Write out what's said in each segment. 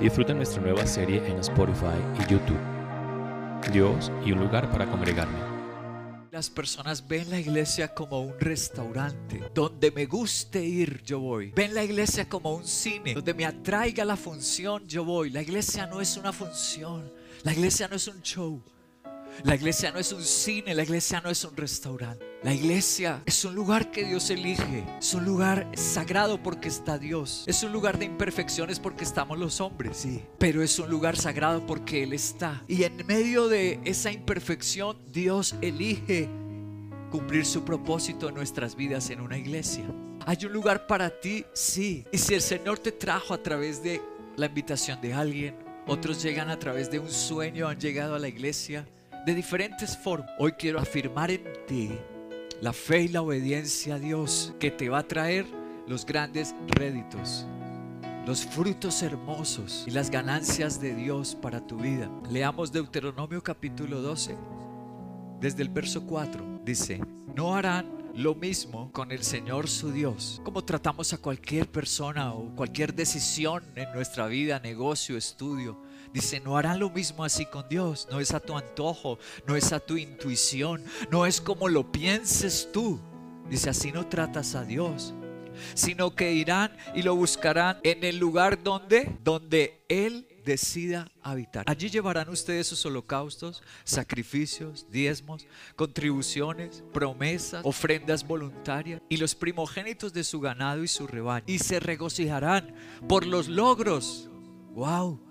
Disfruta nuestra nueva serie en Spotify y YouTube. Dios y un lugar para congregarme. Las personas ven la iglesia como un restaurante. Donde me guste ir, yo voy. Ven la iglesia como un cine. Donde me atraiga la función, yo voy. La iglesia no es una función. La iglesia no es un show. La iglesia no es un cine, la iglesia no es un restaurante. La iglesia es un lugar que Dios elige. Es un lugar sagrado porque está Dios. Es un lugar de imperfecciones porque estamos los hombres, sí. Pero es un lugar sagrado porque Él está. Y en medio de esa imperfección, Dios elige cumplir su propósito en nuestras vidas en una iglesia. ¿Hay un lugar para ti? Sí. Y si el Señor te trajo a través de la invitación de alguien, otros llegan a través de un sueño, han llegado a la iglesia de diferentes formas. Hoy quiero afirmar en ti la fe y la obediencia a Dios que te va a traer los grandes réditos, los frutos hermosos y las ganancias de Dios para tu vida. Leamos Deuteronomio capítulo 12, desde el verso 4. Dice, no harán lo mismo con el Señor su Dios. Como tratamos a cualquier persona o cualquier decisión en nuestra vida, negocio, estudio. Dice, no harán lo mismo así con Dios. No es a tu antojo, no es a tu intuición, no es como lo pienses tú. Dice, así no tratas a Dios, sino que irán y lo buscarán en el lugar donde, donde Él decida habitar. Allí llevarán ustedes sus holocaustos, sacrificios, diezmos, contribuciones, promesas, ofrendas voluntarias y los primogénitos de su ganado y su rebaño. Y se regocijarán por los logros. ¡Wow!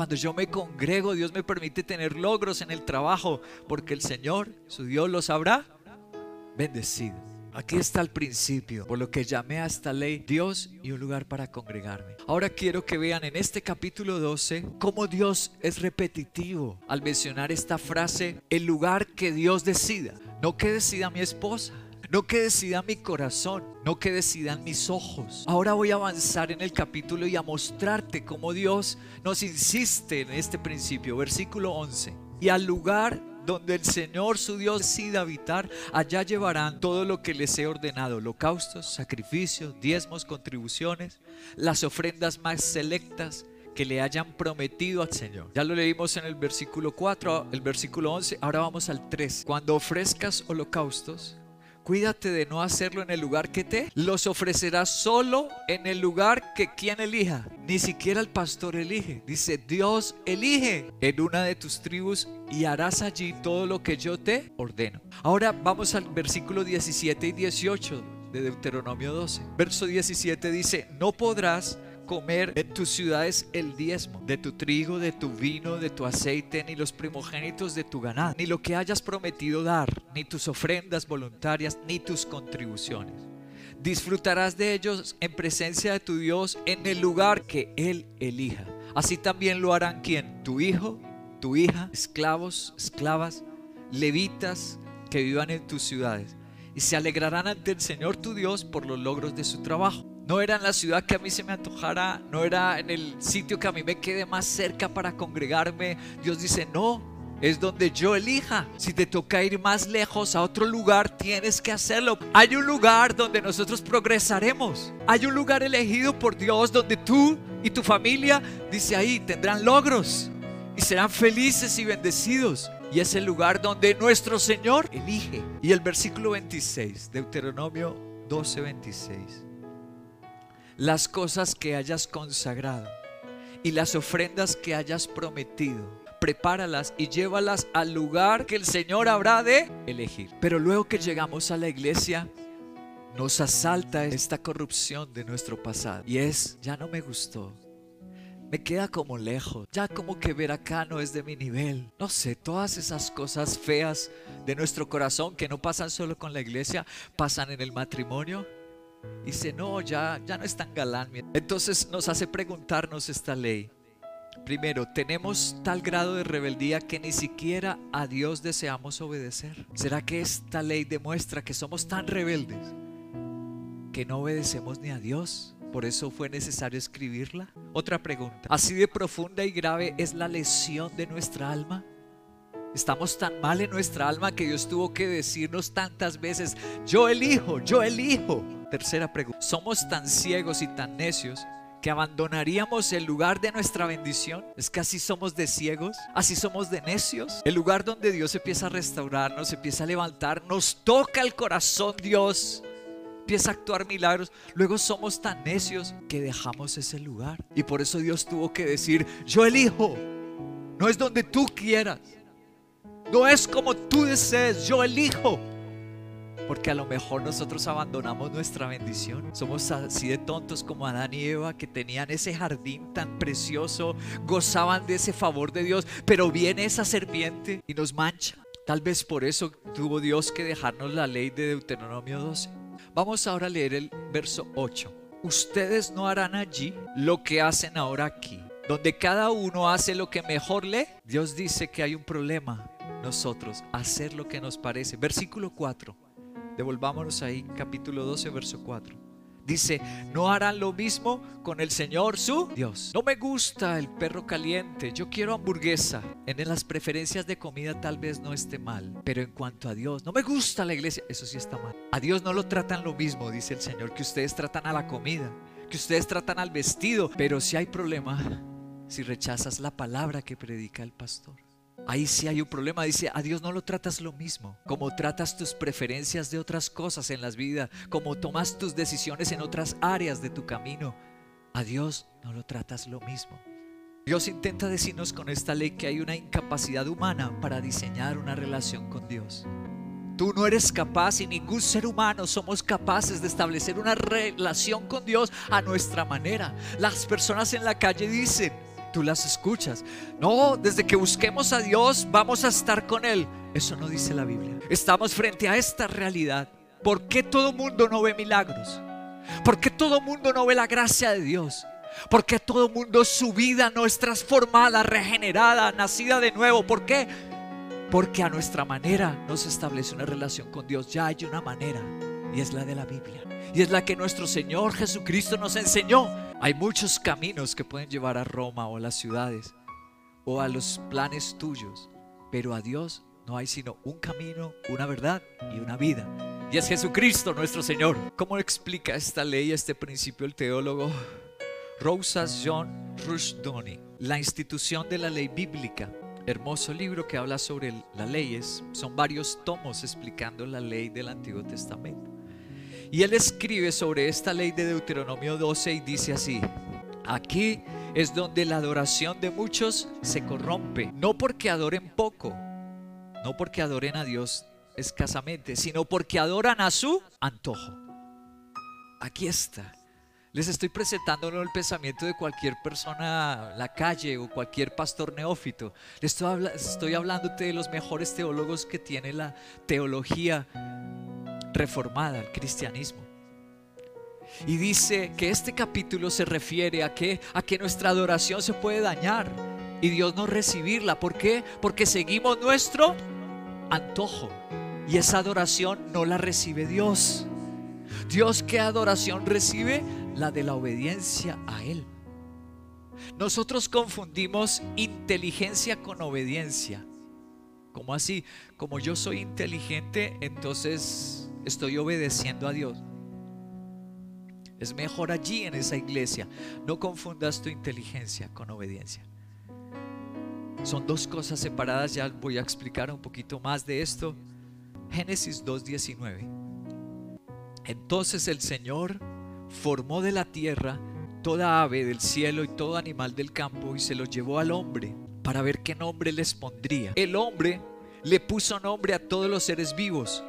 Cuando yo me congrego, Dios me permite tener logros en el trabajo, porque el Señor, su Dios, los habrá bendecido. Aquí está el principio, por lo que llamé a esta ley Dios y un lugar para congregarme. Ahora quiero que vean en este capítulo 12 cómo Dios es repetitivo al mencionar esta frase, el lugar que Dios decida, no que decida mi esposa. No que decida mi corazón, no que decidan mis ojos. Ahora voy a avanzar en el capítulo y a mostrarte cómo Dios nos insiste en este principio. Versículo 11. Y al lugar donde el Señor su Dios decida habitar, allá llevarán todo lo que les he ordenado, holocaustos, sacrificios, diezmos, contribuciones, las ofrendas más selectas que le hayan prometido al Señor. Ya lo leímos en el versículo 4, el versículo 11, ahora vamos al 3. Cuando ofrezcas holocaustos, Cuídate de no hacerlo en el lugar que te los ofrecerás solo en el lugar que quien elija. Ni siquiera el pastor elige. Dice, Dios elige en una de tus tribus y harás allí todo lo que yo te ordeno. Ahora vamos al versículo 17 y 18 de Deuteronomio 12. Verso 17 dice, no podrás comer en tus ciudades el diezmo de tu trigo, de tu vino, de tu aceite, ni los primogénitos de tu ganado, ni lo que hayas prometido dar, ni tus ofrendas voluntarias, ni tus contribuciones. Disfrutarás de ellos en presencia de tu Dios en el lugar que Él elija. Así también lo harán quien? Tu hijo, tu hija, esclavos, esclavas, levitas que vivan en tus ciudades. Y se alegrarán ante el Señor tu Dios por los logros de su trabajo no era en la ciudad que a mí se me antojara, no era en el sitio que a mí me quede más cerca para congregarme. Dios dice, no, es donde yo elija. Si te toca ir más lejos a otro lugar, tienes que hacerlo. Hay un lugar donde nosotros progresaremos. Hay un lugar elegido por Dios donde tú y tu familia, dice ahí, tendrán logros y serán felices y bendecidos. Y es el lugar donde nuestro Señor elige. Y el versículo 26, Deuteronomio 12, 26 las cosas que hayas consagrado y las ofrendas que hayas prometido. Prepáralas y llévalas al lugar que el Señor habrá de elegir. Pero luego que llegamos a la iglesia, nos asalta esta corrupción de nuestro pasado. Y es, ya no me gustó. Me queda como lejos. Ya como que ver acá no es de mi nivel. No sé, todas esas cosas feas de nuestro corazón que no pasan solo con la iglesia, pasan en el matrimonio, Dice, no, ya, ya no es tan galán. Entonces nos hace preguntarnos esta ley. Primero, ¿tenemos tal grado de rebeldía que ni siquiera a Dios deseamos obedecer? ¿Será que esta ley demuestra que somos tan rebeldes que no obedecemos ni a Dios? Por eso fue necesario escribirla. Otra pregunta. ¿Así de profunda y grave es la lesión de nuestra alma? Estamos tan mal en nuestra alma que Dios tuvo que decirnos tantas veces, yo elijo, yo elijo. Tercera pregunta, somos tan ciegos y tan necios que abandonaríamos el lugar de nuestra bendición. Es que así somos de ciegos, así somos de necios. El lugar donde Dios empieza a restaurarnos, empieza a levantar, nos toca el corazón Dios. Empieza a actuar milagros. Luego somos tan necios que dejamos ese lugar. Y por eso Dios tuvo que decir, yo elijo. No es donde tú quieras. No es como tú desees, yo elijo. Porque a lo mejor nosotros abandonamos nuestra bendición. Somos así de tontos como Adán y Eva que tenían ese jardín tan precioso, gozaban de ese favor de Dios, pero viene esa serpiente y nos mancha. Tal vez por eso tuvo Dios que dejarnos la ley de Deuteronomio 12. Vamos ahora a leer el verso 8. Ustedes no harán allí lo que hacen ahora aquí, donde cada uno hace lo que mejor lee. Dios dice que hay un problema nosotros, hacer lo que nos parece. Versículo 4. Devolvámonos ahí, capítulo 12, verso 4. Dice, no harán lo mismo con el Señor su Dios. No me gusta el perro caliente, yo quiero hamburguesa. En las preferencias de comida tal vez no esté mal, pero en cuanto a Dios, no me gusta la iglesia, eso sí está mal. A Dios no lo tratan lo mismo, dice el Señor, que ustedes tratan a la comida, que ustedes tratan al vestido, pero si hay problema si rechazas la palabra que predica el pastor. Ahí sí hay un problema. Dice, a Dios no lo tratas lo mismo. Como tratas tus preferencias de otras cosas en las vidas. Como tomas tus decisiones en otras áreas de tu camino. A Dios no lo tratas lo mismo. Dios intenta decirnos con esta ley que hay una incapacidad humana para diseñar una relación con Dios. Tú no eres capaz y ningún ser humano somos capaces de establecer una relación con Dios a nuestra manera. Las personas en la calle dicen, tú las escuchas. No, desde que busquemos a Dios vamos a estar con Él. Eso no dice la Biblia. Estamos frente a esta realidad. ¿Por qué todo mundo no ve milagros? ¿Por qué todo mundo no ve la gracia de Dios? ¿Por qué todo mundo su vida no es transformada, regenerada, nacida de nuevo? ¿Por qué? Porque a nuestra manera no se establece una relación con Dios. Ya hay una manera y es la de la Biblia. Y es la que nuestro Señor Jesucristo nos enseñó. Hay muchos caminos que pueden llevar a Roma o a las ciudades o a los planes tuyos, pero a Dios no hay sino un camino, una verdad y una vida. Y es Jesucristo nuestro Señor. ¿Cómo explica esta ley, este principio el teólogo Rosas John Rushdoni? La institución de la ley bíblica. Hermoso libro que habla sobre las leyes. Son varios tomos explicando la ley del Antiguo Testamento. Y él escribe sobre esta ley de Deuteronomio 12 y dice así, aquí es donde la adoración de muchos se corrompe, no porque adoren poco, no porque adoren a Dios escasamente, sino porque adoran a su antojo. Aquí está. Les estoy presentando el pensamiento de cualquier persona en la calle o cualquier pastor neófito. Les estoy, estoy hablándote de los mejores teólogos que tiene la teología reformada al cristianismo. Y dice que este capítulo se refiere a que, a que nuestra adoración se puede dañar y Dios no recibirla. ¿Por qué? Porque seguimos nuestro antojo y esa adoración no la recibe Dios. Dios, ¿qué adoración recibe? La de la obediencia a Él. Nosotros confundimos inteligencia con obediencia. ¿Cómo así? Como yo soy inteligente, entonces estoy obedeciendo a Dios. Es mejor allí en esa iglesia. No confundas tu inteligencia con obediencia. Son dos cosas separadas, ya voy a explicar un poquito más de esto. Génesis 2.19. Entonces el Señor formó de la tierra toda ave del cielo y todo animal del campo y se los llevó al hombre para ver qué nombre les pondría. El hombre le puso nombre a todos los seres vivos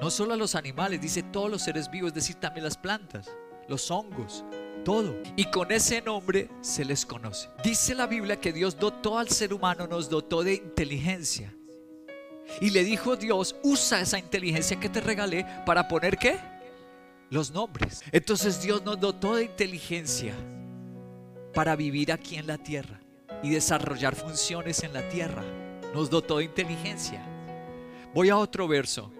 no solo a los animales, dice todos los seres vivos, es decir, también las plantas, los hongos, todo. Y con ese nombre se les conoce. Dice la Biblia que Dios dotó al ser humano, nos dotó de inteligencia. Y le dijo Dios, usa esa inteligencia que te regalé para poner qué? Los nombres. Entonces Dios nos dotó de inteligencia para vivir aquí en la tierra y desarrollar funciones en la tierra. Nos dotó de inteligencia. Voy a otro verso.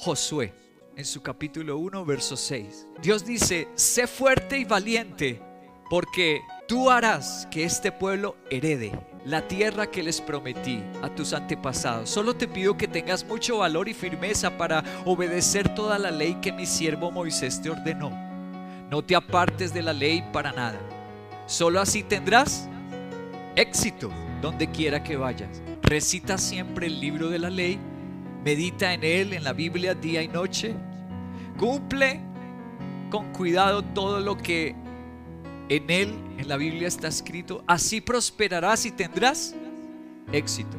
Josué en su capítulo 1, verso 6. Dios dice, sé fuerte y valiente, porque tú harás que este pueblo herede la tierra que les prometí a tus antepasados. Solo te pido que tengas mucho valor y firmeza para obedecer toda la ley que mi siervo Moisés te ordenó. No te apartes de la ley para nada. Solo así tendrás éxito donde quiera que vayas. Recita siempre el libro de la ley, medita en él, en la Biblia, día y noche. Cumple con cuidado todo lo que en él, en la Biblia está escrito. Así prosperarás y tendrás éxito.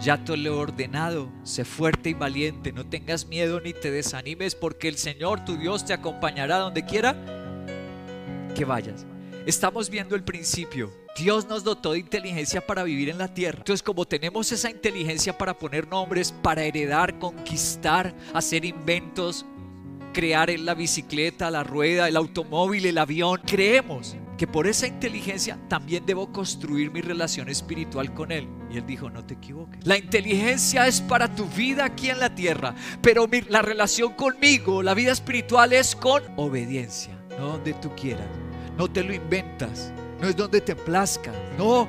Ya te lo he ordenado, sé fuerte y valiente, no tengas miedo ni te desanimes, porque el Señor tu Dios te acompañará donde quiera que vayas. Estamos viendo el principio. Dios nos dotó de inteligencia para vivir en la tierra. Entonces, como tenemos esa inteligencia para poner nombres, para heredar, conquistar, hacer inventos, crear la bicicleta, la rueda, el automóvil, el avión, creemos que por esa inteligencia también debo construir mi relación espiritual con Él. Y Él dijo, no te equivoques. La inteligencia es para tu vida aquí en la tierra, pero la relación conmigo, la vida espiritual es con obediencia, no donde tú quieras. No te lo inventas, no es donde te plazca, no.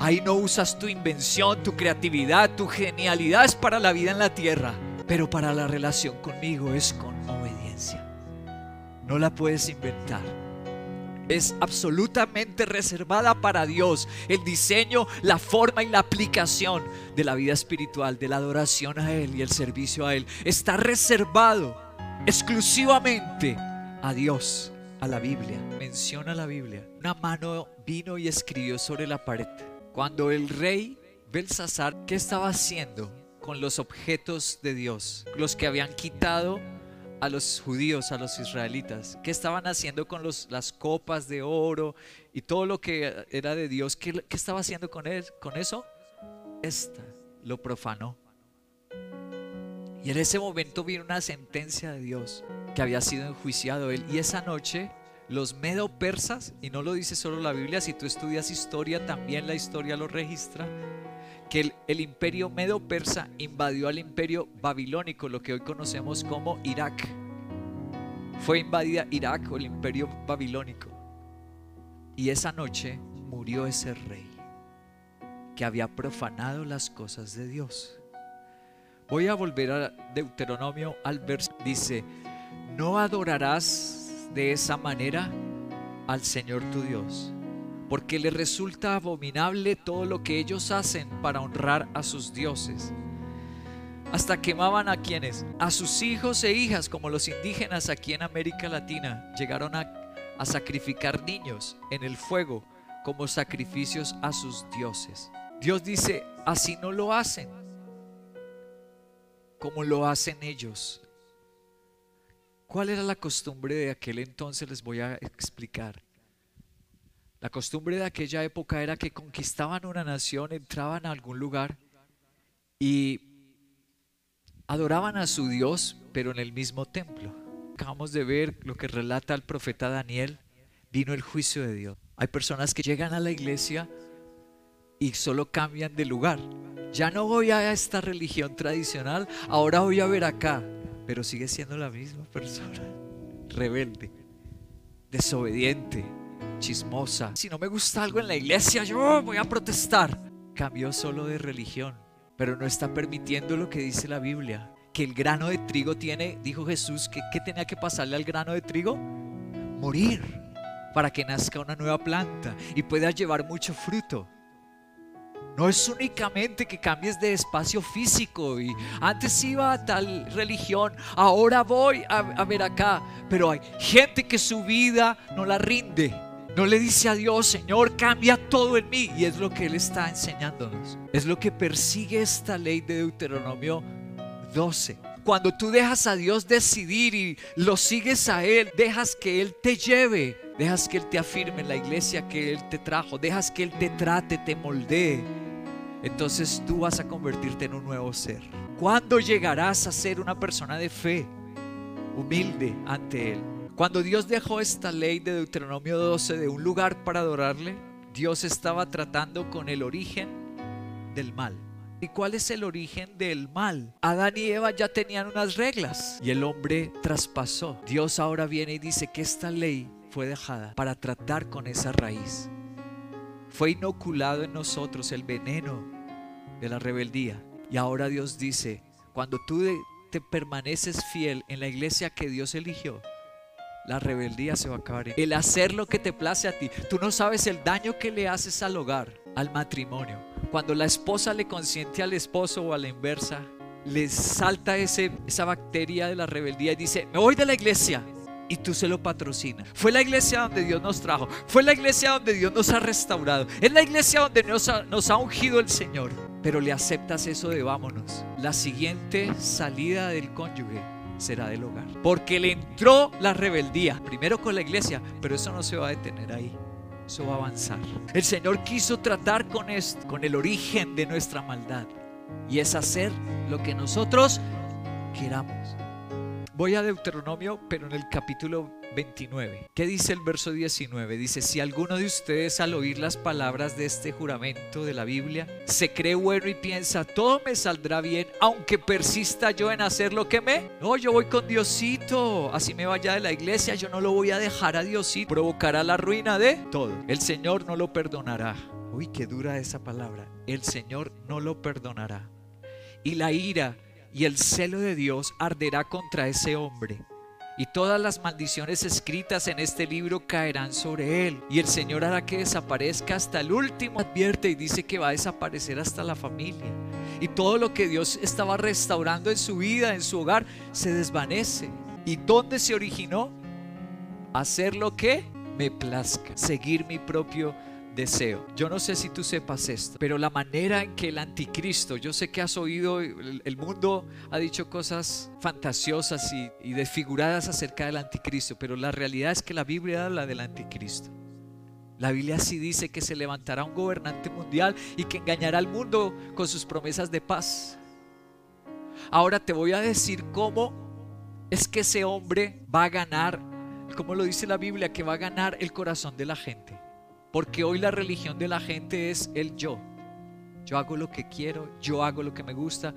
Ahí no usas tu invención, tu creatividad, tu genialidad es para la vida en la tierra, pero para la relación conmigo es con obediencia. No la puedes inventar es absolutamente reservada para Dios. El diseño, la forma y la aplicación de la vida espiritual, de la adoración a Él y el servicio a Él, está reservado exclusivamente a Dios, a la Biblia. Menciona la Biblia. Una mano vino y escribió sobre la pared. Cuando el rey Belsasar, ¿qué estaba haciendo con los objetos de Dios? Los que habían quitado a los judíos, a los israelitas, qué estaban haciendo con los, las copas de oro y todo lo que era de Dios, ¿qué, estaba haciendo con, él, con eso? Esta lo profanó. Y en ese momento vino una sentencia de Dios que había sido enjuiciado él. Y esa noche los medo persas, y no lo dice solo la Biblia, si tú estudias historia, también la historia lo registra, que el, imperio medo-persa invadió al imperio babilónico, lo que hoy conocemos como Irak. Fue invadida Irak o el imperio babilónico. Y esa noche murió ese rey que había profanado las cosas de Dios. Voy a volver a Deuteronomio al verso. Dice, no adorarás de esa manera al Señor tu Dios porque le resulta abominable todo lo que ellos hacen para honrar a sus dioses. Hasta quemaban a quienes, a sus hijos e hijas, como los indígenas aquí en América Latina, llegaron a, a sacrificar niños en el fuego como sacrificios a sus dioses. Dios dice, así no lo hacen, como lo hacen ellos. ¿Cuál era la costumbre de aquel entonces? Les voy a explicar. La costumbre de aquella época era que conquistaban una nación, entraban a algún lugar y adoraban a su Dios, pero en el mismo templo. Acabamos de ver lo que relata el profeta Daniel, vino el juicio de Dios. Hay personas que llegan a la iglesia y solo cambian de lugar. Ya no voy a esta religión tradicional, ahora voy a ver acá, pero sigue siendo la misma persona, rebelde, desobediente, chismosa. Si no me gusta algo en la iglesia, yo voy a protestar. Cambió solo de religión, pero no está permitiendo lo que dice la Biblia. Que el grano de trigo tiene, dijo Jesús, que ¿qué tenía que pasarle al grano de trigo? Morir para que nazca una nueva planta y pueda llevar mucho fruto. No es únicamente que cambies de espacio físico y antes iba a tal religión, ahora voy a, a, ver acá, pero hay gente que su vida no la rinde no le dice a Dios, Señor, cambia todo en mí. Y es lo que Él está enseñándonos. Es lo que persigue esta ley de Deuteronomio 12. Cuando tú dejas a Dios decidir y lo sigues a Él, dejas que Él te lleve, dejas que Él te afirme en la iglesia que Él te trajo, dejas que Él te trate, te moldee, entonces tú vas a convertirte en un nuevo ser. ¿Cuándo llegarás a ser una persona de fe, humilde ante Él? Cuando Dios dejó esta ley de Deuteronomio 12 de un lugar para adorarle, Dios estaba tratando con el origen del mal. ¿Y cuál es el origen del mal? Adán y Eva ya tenían unas reglas y el hombre traspasó. Dios ahora viene y dice que esta ley fue dejada para tratar con esa raíz. Fue inoculado en nosotros el veneno de la rebeldía. Y ahora Dios dice, cuando tú te permaneces fiel en la iglesia que Dios eligió, la rebeldía se va a acabar. El hacer lo que te place a ti. Tú no sabes el daño que le haces al hogar, al matrimonio. Cuando la esposa le consiente al esposo o a la inversa, le salta ese, esa bacteria de la rebeldía y dice, me voy de la iglesia. Y tú se lo patrocinas. Fue la iglesia donde Dios nos trajo. Fue la iglesia donde Dios nos ha restaurado. Es la iglesia donde nos ha, nos ha ungido el Señor. Pero le aceptas eso de vámonos. La siguiente salida del cónyuge será del hogar. Porque le entró la rebeldía. Primero con la iglesia. Pero eso no se va a detener ahí. Eso va a avanzar. El Señor quiso tratar con con el origen de nuestra maldad. Y es hacer lo que nosotros queramos. Voy a Deuteronomio, pero en el capítulo 29. ¿Qué dice el verso 19? Dice, si alguno de ustedes al oír las palabras de este juramento de la Biblia se cree bueno y piensa, todo me saldrá bien, aunque persista yo en hacer lo que me... No, yo voy con Diosito, así me vaya de la iglesia, yo no lo voy a dejar a Diosito, provocará la ruina de todo. El Señor no lo perdonará. Uy, qué dura esa palabra. El Señor no lo perdonará. Y la ira y el celo de Dios arderá contra ese hombre. Y todas las maldiciones escritas en este libro caerán sobre él. Y el Señor hará que desaparezca hasta el último. Advierte y dice que va a desaparecer hasta la familia. Y todo lo que Dios estaba restaurando en su vida, en su hogar, se desvanece. ¿Y dónde se originó? Hacer lo que me plazca. Seguir mi propio deseo. Yo no sé si tú sepas esto, pero la manera en que el anticristo, yo sé que has oído, el, mundo ha dicho cosas fantasiosas y, desfiguradas acerca del anticristo, pero la realidad es que la Biblia habla del anticristo. La Biblia sí dice que se levantará un gobernante mundial y que engañará al mundo con sus promesas de paz. Ahora te voy a decir cómo es que ese hombre va a ganar, como lo dice la Biblia, que va a ganar el corazón de la gente. Porque hoy la religión de la gente es el yo. Yo hago lo que quiero, yo hago lo que me gusta,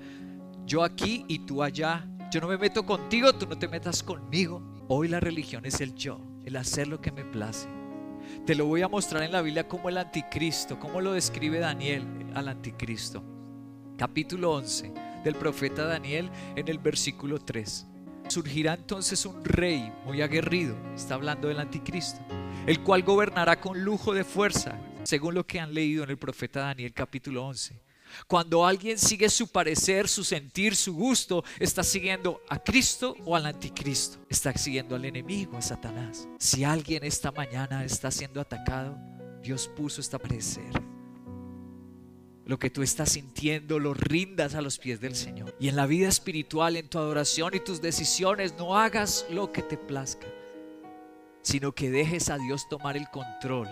yo aquí y tú allá. Yo no me meto contigo, tú no te metas conmigo. Hoy la religión es el yo, el hacer lo que me place. Te lo voy a mostrar en la Biblia como el anticristo, como lo describe Daniel al anticristo. Capítulo 11 del profeta Daniel en el versículo 3. Surgirá entonces un rey muy aguerrido, está hablando del anticristo el cual gobernará con lujo de fuerza, según lo que han leído en el profeta Daniel capítulo 11. Cuando alguien sigue su parecer, su sentir, su gusto, está siguiendo a Cristo o al anticristo. Está siguiendo al enemigo, a Satanás. Si alguien esta mañana está siendo atacado, Dios puso esta parecer. Lo que tú estás sintiendo lo rindas a los pies del Señor. Y en la vida espiritual, en tu adoración y tus decisiones, no hagas lo que te plazca sino que dejes a Dios tomar el control.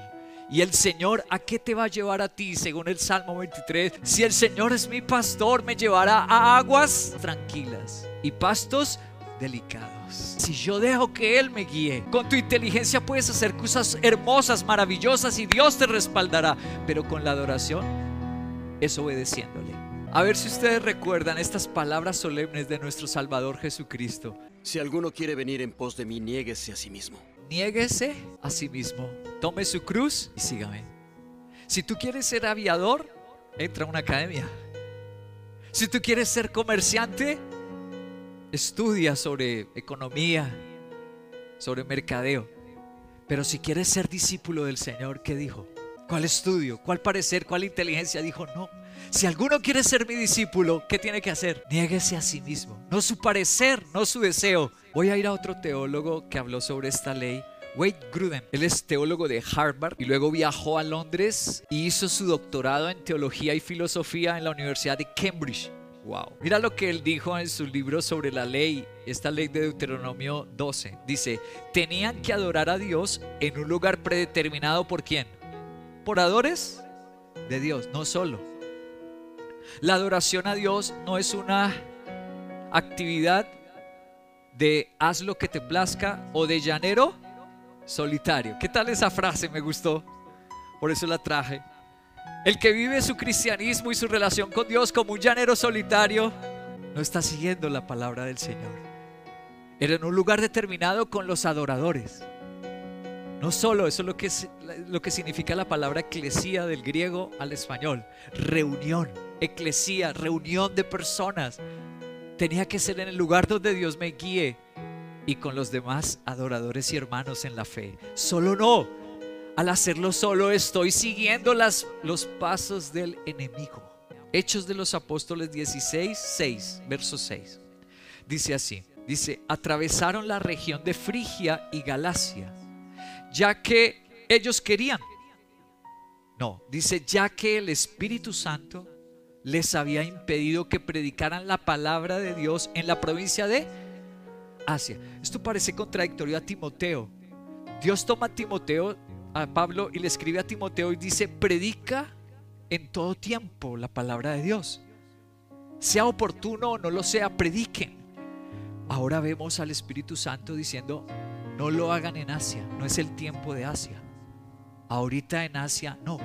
Y el Señor, ¿a qué te va a llevar a ti? Según el Salmo 23, si el Señor es mi pastor, me llevará a aguas tranquilas y pastos delicados. Si yo dejo que Él me guíe, con tu inteligencia puedes hacer cosas hermosas, maravillosas y Dios te respaldará. Pero con la adoración es obedeciéndole. A ver si ustedes recuerdan estas palabras solemnes de nuestro Salvador Jesucristo. Si alguno quiere venir en pos de mí, niéguese a sí mismo niéguese a sí mismo, tome su cruz y sígame. Si tú quieres ser aviador, entra a una academia. Si tú quieres ser comerciante, estudia sobre economía, sobre mercadeo. Pero si quieres ser discípulo del Señor, ¿qué dijo? ¿Cuál estudio? ¿Cuál parecer? ¿Cuál inteligencia? Dijo, no. Si alguno quiere ser mi discípulo, ¿qué tiene que hacer? Niéguese a sí mismo. No su parecer, no su deseo, Voy a ir a otro teólogo que habló sobre esta ley. Wade Gruden, él es teólogo de Harvard y luego viajó a Londres y hizo su doctorado en teología y filosofía en la Universidad de Cambridge. Wow. Mira lo que él dijo en su libro sobre la ley, esta ley de Deuteronomio 12. Dice, tenían que adorar a Dios en un lugar predeterminado por quién? Por adores de Dios, no solo. La adoración a Dios no es una actividad de haz lo que te plazca o de llanero solitario. ¿Qué tal esa frase? Me gustó. Por eso la traje. El que vive su cristianismo y su relación con Dios como un llanero solitario no está siguiendo la palabra del Señor. Era en un lugar determinado con los adoradores. No solo, eso es lo que, lo que significa la palabra eclesía del griego al español. Reunión, eclesía, reunión de personas tenía que ser en el lugar donde Dios me guíe. y con los demás adoradores y hermanos en la fe. Solo no. Al hacerlo solo estoy siguiendo las, los pasos del enemigo. Hechos de los Apóstoles 16, 6, verso 6. Dice así, dice, atravesaron la región de Frigia y Galacia, ya que ellos querían. No, dice, ya que el Espíritu Santo les había impedido que predicaran la palabra de Dios en la provincia de Asia. Esto parece contradictorio a Timoteo. Dios toma a Timoteo, a Pablo, y le escribe a Timoteo y dice, predica en todo tiempo la palabra de Dios. Sea oportuno o no lo sea, prediquen. Ahora vemos al Espíritu Santo diciendo, no lo hagan en Asia, no es el tiempo de Asia. Ahorita en Asia no.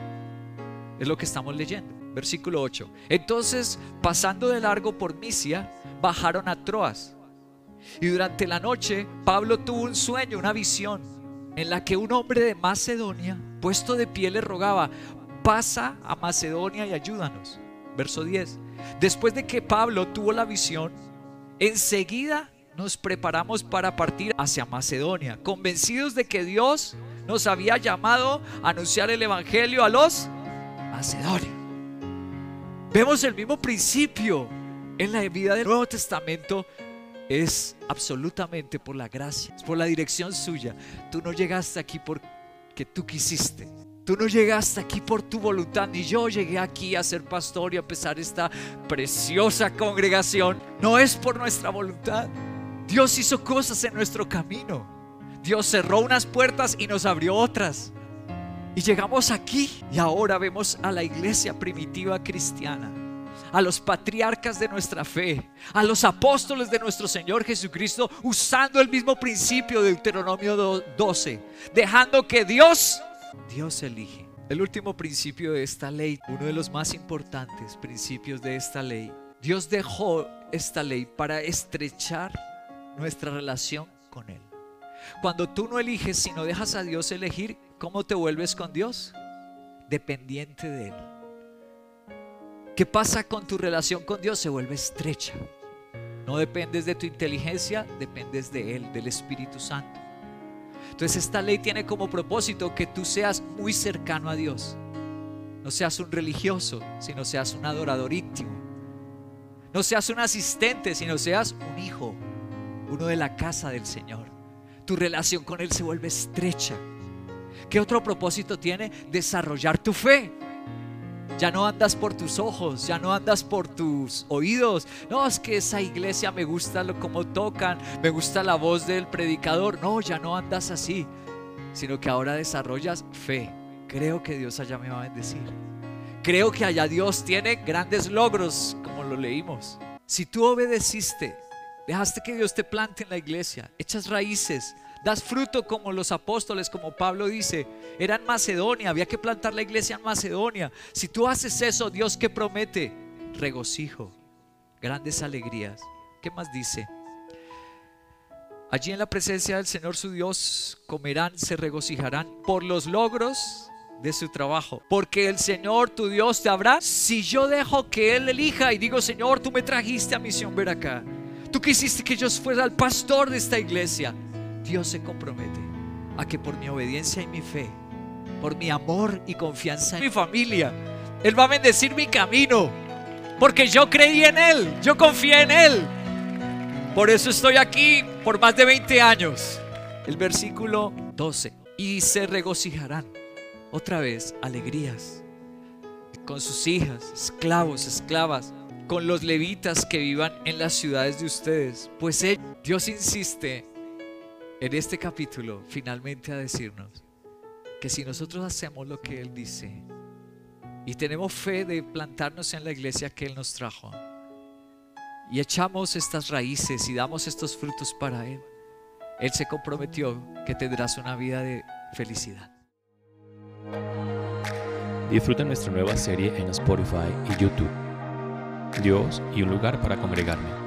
Es lo que estamos leyendo. Versículo 8. Entonces, pasando de largo por Misia, bajaron a Troas. Y durante la noche, Pablo tuvo un sueño, una visión, en la que un hombre de Macedonia, puesto de pie, le rogaba, pasa a Macedonia y ayúdanos. Verso 10. Después de que Pablo tuvo la visión, enseguida nos preparamos para partir hacia Macedonia, convencidos de que Dios nos había llamado a anunciar el Evangelio a los macedonios. Vemos el mismo principio en la vida del Nuevo Testamento. Es absolutamente por la gracia, es por la dirección suya. Tú no llegaste aquí porque tú quisiste. Tú no llegaste aquí por tu voluntad, ni yo llegué aquí a ser pastor y a empezar esta preciosa congregación. No es por nuestra voluntad. Dios hizo cosas en nuestro camino. Dios cerró unas puertas y nos abrió otras. Y llegamos aquí y ahora vemos a la iglesia primitiva cristiana, a los patriarcas de nuestra fe, a los apóstoles de nuestro Señor Jesucristo usando el mismo principio de Deuteronomio 12, dejando que Dios, Dios elige. El último principio de esta ley, uno de los más importantes principios de esta ley, Dios dejó esta ley para estrechar nuestra relación con Él. Cuando tú no eliges, sino dejas a Dios elegir, ¿cómo te vuelves con Dios? Dependiente de Él. ¿Qué pasa con tu relación con Dios? Se vuelve estrecha. No dependes de tu inteligencia, dependes de Él, del Espíritu Santo. Entonces esta ley tiene como propósito que tú seas muy cercano a Dios. No seas un religioso, sino seas un adorador íntimo. No seas un asistente, sino seas un hijo, uno de la casa del Señor. Tu relación con Él se vuelve estrecha. ¿Qué otro propósito tiene? Desarrollar tu fe. Ya no andas por tus ojos, ya no andas por tus oídos. No, es que esa iglesia me gusta lo como tocan, me gusta la voz del predicador. No, ya no andas así, sino que ahora desarrollas fe. Creo que Dios allá me va a bendecir. Creo que allá Dios tiene grandes logros, como lo leímos. Si tú obedeciste, dejaste que Dios te plante en la iglesia, echas raíces, das fruto como los apóstoles, como Pablo dice, era en Macedonia, había que plantar la iglesia en Macedonia. Si tú haces eso, Dios que promete regocijo, grandes alegrías. ¿Qué más dice? Allí en la presencia del Señor su Dios comerán, se regocijarán por los logros de su trabajo. Porque el Señor tu Dios te habrá. Si yo dejo que Él elija y digo, Señor, tú me trajiste a misión ver acá. Tú quisiste que yo fuera el pastor de esta iglesia. Dios se compromete a que por mi obediencia y mi fe, por mi amor y confianza en mi familia, Él va a bendecir mi camino. Porque yo creí en Él, yo confié en Él. Por eso estoy aquí por más de 20 años. El versículo 12. Y se regocijarán otra vez alegrías con sus hijas, esclavos, esclavas, con los levitas que vivan en las ciudades de ustedes. Pues Dios insiste en este capítulo finalmente a decirnos que si nosotros hacemos lo que Él dice y tenemos fe de plantarnos en la iglesia que Él nos trajo y echamos estas raíces y damos estos frutos para Él, Él se comprometió que tendrás una vida de felicidad. Disfruta nuestra nueva serie en Spotify y YouTube. Dios y un lugar para congregarme